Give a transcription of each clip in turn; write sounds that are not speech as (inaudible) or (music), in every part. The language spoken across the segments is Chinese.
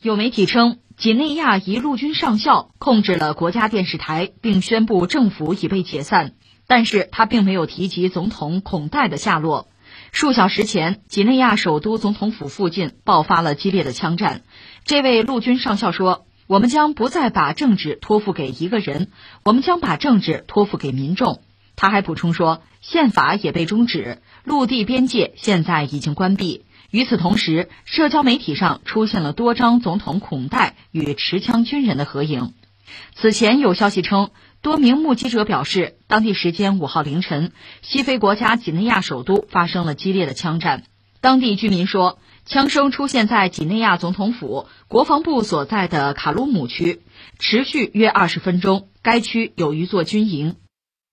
有媒体称，几内亚一陆军上校控制了国家电视台，并宣布政府已被解散，但是他并没有提及总统孔戴的下落。数小时前，几内亚首都总统府附近爆发了激烈的枪战。这位陆军上校说：“我们将不再把政治托付给一个人，我们将把政治托付给民众。”他还补充说：“宪法也被终止，陆地边界现在已经关闭。”与此同时，社交媒体上出现了多张总统孔戴与持枪军人的合影。此前有消息称。多名目击者表示，当地时间五号凌晨，西非国家几内亚首都发生了激烈的枪战。当地居民说，枪声出现在几内亚总统府、国防部所在的卡鲁姆区，持续约二十分钟。该区有一座军营。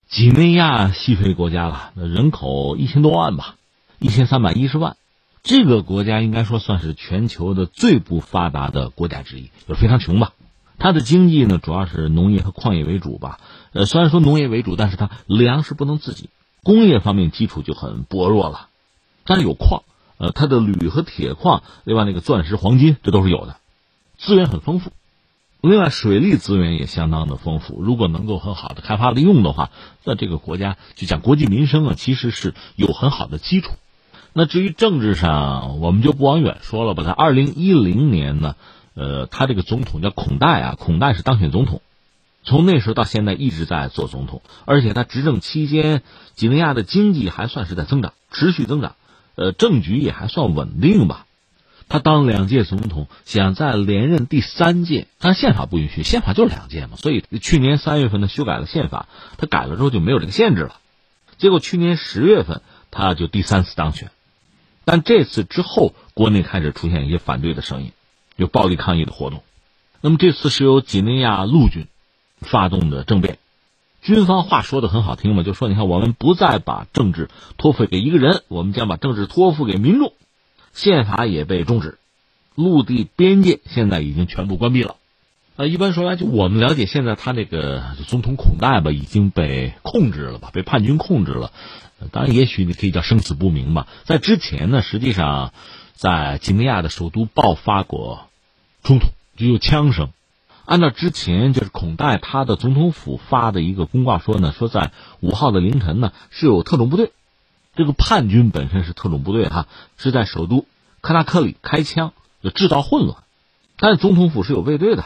几内亚西非国家了，人口一千多万吧，一千三百一十万。这个国家应该说算是全球的最不发达的国家之一，就非常穷吧。它的经济呢，主要是农业和矿业为主吧。呃，虽然说农业为主，但是它粮食不能自给，工业方面基础就很薄弱了。但是有矿，呃，它的铝和铁矿，另外那个钻石、黄金，这都是有的，资源很丰富。另外，水利资源也相当的丰富。如果能够很好的开发利用的话，那这个国家就讲国计民生啊，其实是有很好的基础。那至于政治上，我们就不往远说了吧。在二零一零年呢。呃，他这个总统叫孔戴啊，孔戴是当选总统，从那时候到现在一直在做总统，而且他执政期间，几内亚的经济还算是在增长，持续增长，呃，政局也还算稳定吧。他当两届总统，想再连任第三届，但宪法不允许，宪法就是两届嘛，所以去年三月份呢修改了宪法，他改了之后就没有这个限制了。结果去年十月份他就第三次当选，但这次之后，国内开始出现一些反对的声音。有暴力抗议的活动，那么这次是由几内亚陆军发动的政变。军方话说的很好听嘛，就说你看，我们不再把政治托付给一个人，我们将把政治托付给民众。宪法也被终止，陆地边界现在已经全部关闭了。呃，一般说来，就我们了解，现在他那个总统孔戴吧已经被控制了吧，被叛军控制了。当然，也许你可以叫生死不明吧。在之前呢，实际上。在几内亚的首都爆发过冲突，就有枪声。按照之前就是孔戴他的总统府发的一个公告说呢，说在五号的凌晨呢是有特种部队，这个叛军本身是特种部队哈，是在首都克拉克里开枪，就制造混乱。但是总统府是有卫队的，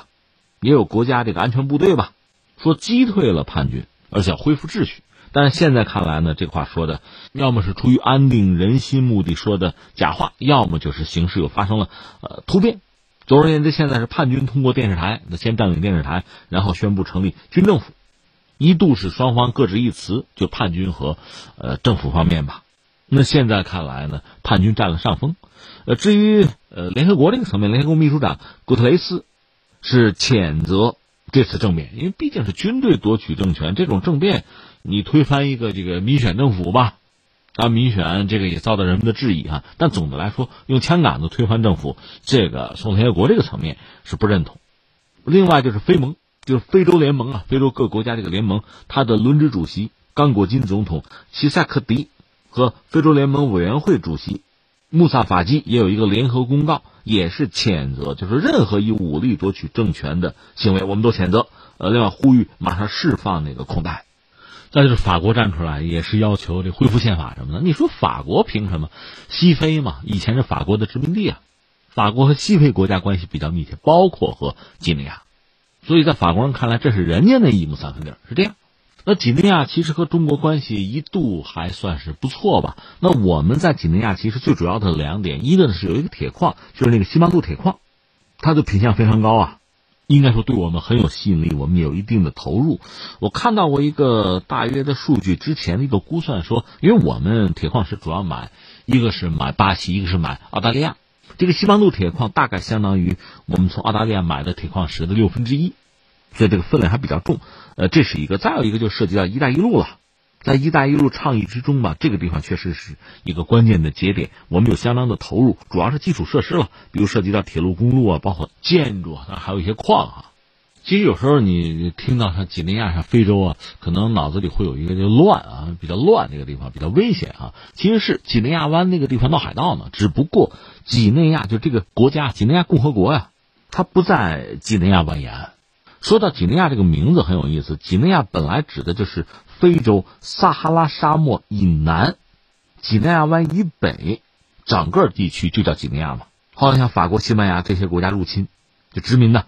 也有国家这个安全部队吧，说击退了叛军，而且恢复秩序。但是现在看来呢，这话说的要么是出于安定人心目的说的假话，要么就是形势又发生了呃突变。总而言之，现在是叛军通过电视台，那先占领电视台，然后宣布成立军政府，一度是双方各执一词，就叛军和呃政府方面吧。那现在看来呢，叛军占了上风。呃，至于呃联合国这个层面，联合国秘书长古特雷斯是谴责这次政变，因为毕竟是军队夺取政权，这种政变。你推翻一个这个民选政府吧，啊，民选这个也遭到人们的质疑啊。但总的来说，用枪杆子推翻政府，这个宋联合国这个层面是不认同。另外就是非盟，就是非洲联盟啊，非洲各国家这个联盟，它的轮值主席刚果金总统齐塞克迪和非洲联盟委员会主席穆萨法基也有一个联合公告，也是谴责，就是任何以武力夺取政权的行为，我们都谴责。呃，另外呼吁马上释放那个孔代。再就是法国站出来，也是要求这恢复宪法什么的。你说法国凭什么？西非嘛，以前是法国的殖民地啊。法国和西非国家关系比较密切，包括和几内亚，所以在法国人看来，这是人家那一亩三分地是这样。那几内亚其实和中国关系一度还算是不错吧？那我们在几内亚其实最主要的两点，一个呢是有一个铁矿，就是那个西邦杜铁矿，它的品相非常高啊。应该说对我们很有吸引力，我们有一定的投入。我看到过一个大约的数据，之前的一个估算说，因为我们铁矿石主要买，一个是买巴西，一个是买澳大利亚。这个西邦路铁矿大概相当于我们从澳大利亚买的铁矿石的六分之一，所以这个分量还比较重。呃，这是一个，再有一个就涉及到“一带一路”了。在“一带一路”倡议之中吧，这个地方确实是一个关键的节点，我们有相当的投入，主要是基础设施了，比如涉及到铁路、公路啊，包括建筑啊，还有一些矿啊。其实有时候你听到像几内亚、像非洲啊，可能脑子里会有一个就乱啊，比较乱，那个地方比较危险啊。其实是几内亚湾那个地方闹海盗呢，只不过几内亚就这个国家，几内亚共和国呀，它不在几内亚湾沿岸。说到几内亚这个名字很有意思，几内亚本来指的就是非洲撒哈拉沙漠以南，几内亚湾以北，整个地区就叫几内亚嘛。后来像法国、西班牙这些国家入侵，就殖民呢，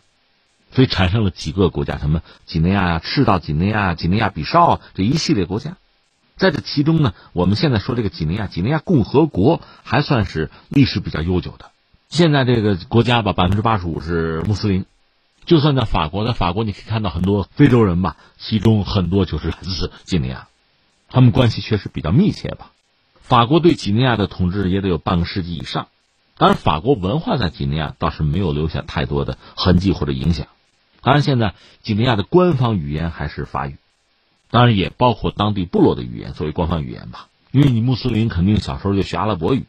所以产生了几个国家，什么几内亚呀、赤道几内亚、几内亚比绍这一系列国家。在这其中呢，我们现在说这个几内亚，几内亚共和国还算是历史比较悠久的。现在这个国家吧，百分之八十五是穆斯林。就算在法国，在法国你可以看到很多 (laughs) 非洲人吧，其中很多就是来自几内亚，他们关系确实比较密切吧。法国对几内亚的统治也得有半个世纪以上，当然法国文化在几内亚倒是没有留下太多的痕迹或者影响。当然，现在几内亚的官方语言还是法语，当然也包括当地部落的语言作为官方语言吧。因为你穆斯林肯定小时候就学阿拉伯语，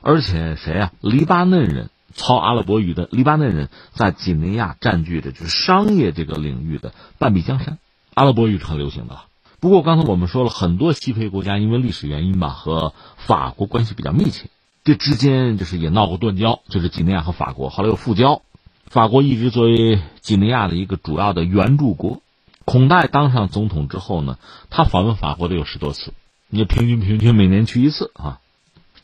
而且谁啊？黎巴嫩人。操阿拉伯语的黎巴嫩人在几内亚占据着就是商业这个领域的半壁江山，阿拉伯语是很流行的。不过刚才我们说了很多西非国家因为历史原因吧和法国关系比较密切，这之间就是也闹过断交，就是几内亚和法国后来又复交。法国一直作为几内亚的一个主要的援助国。孔代当上总统之后呢，他访问法国得有十多次，你平均平均每年去一次啊。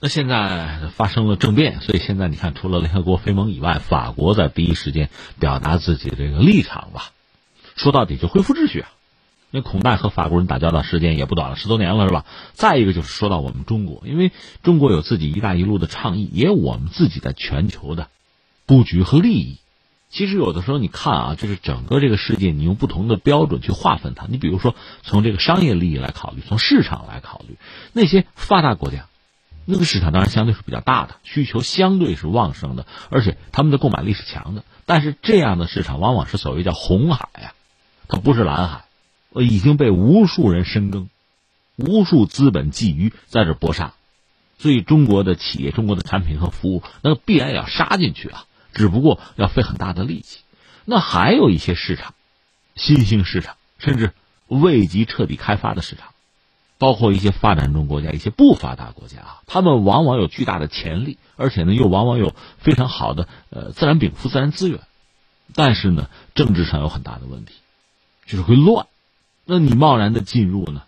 那现在发生了政变，所以现在你看，除了联合国、非盟以外，法国在第一时间表达自己这个立场吧。说到底，就恢复秩序啊。那孔代和法国人打交道时间也不短了，十多年了，是吧？再一个就是说到我们中国，因为中国有自己“一带一路”的倡议，也有我们自己在全球的布局和利益。其实有的时候你看啊，就是整个这个世界，你用不同的标准去划分它。你比如说，从这个商业利益来考虑，从市场来考虑，那些发达国家。那个市场当然相对是比较大的，需求相对是旺盛的，而且他们的购买力是强的。但是这样的市场往往是所谓叫红海啊，它不是蓝海，已经被无数人深耕，无数资本觊觎在这搏杀，所以中国的企业、中国的产品和服务，那必然也要杀进去啊，只不过要费很大的力气。那还有一些市场，新兴市场，甚至未及彻底开发的市场。包括一些发展中国家、一些不发达国家啊，他们往往有巨大的潜力，而且呢，又往往有非常好的呃自然禀赋、自然资源，但是呢，政治上有很大的问题，就是会乱。那你贸然的进入呢，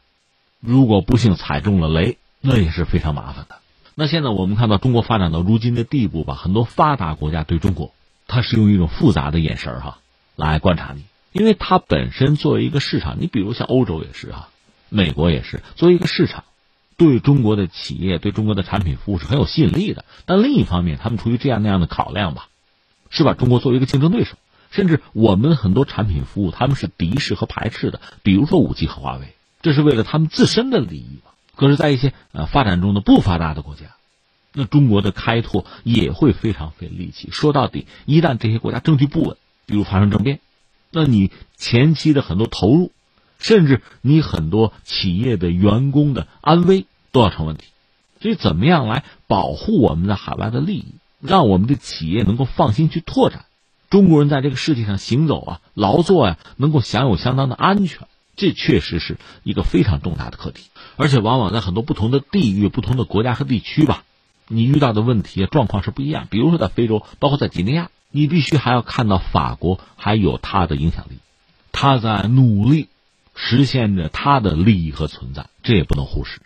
如果不幸踩中了雷，那也是非常麻烦的。那现在我们看到中国发展到如今的地步吧，很多发达国家对中国，它是用一种复杂的眼神哈来观察你，因为它本身作为一个市场，你比如像欧洲也是哈。美国也是作为一个市场，对中国的企业、对中国的产品服务是很有吸引力的。但另一方面，他们出于这样那样的考量吧，是把中国作为一个竞争对手，甚至我们很多产品服务他们是敌视和排斥的。比如说五 G 和华为，这是为了他们自身的利益吧。可是，在一些呃发展中的不发达的国家，那中国的开拓也会非常费力气。说到底，一旦这些国家政局不稳，比如发生政变，那你前期的很多投入。甚至你很多企业的员工的安危都要成问题，所以怎么样来保护我们在海外的利益，让我们的企业能够放心去拓展，中国人在这个世界上行走啊、劳作呀，能够享有相当的安全，这确实是一个非常重大的课题。而且往往在很多不同的地域、不同的国家和地区吧，你遇到的问题状况是不一样。比如说在非洲，包括在几内亚，你必须还要看到法国还有它的影响力，他在努力。实现着他的利益和存在，这也不能忽视。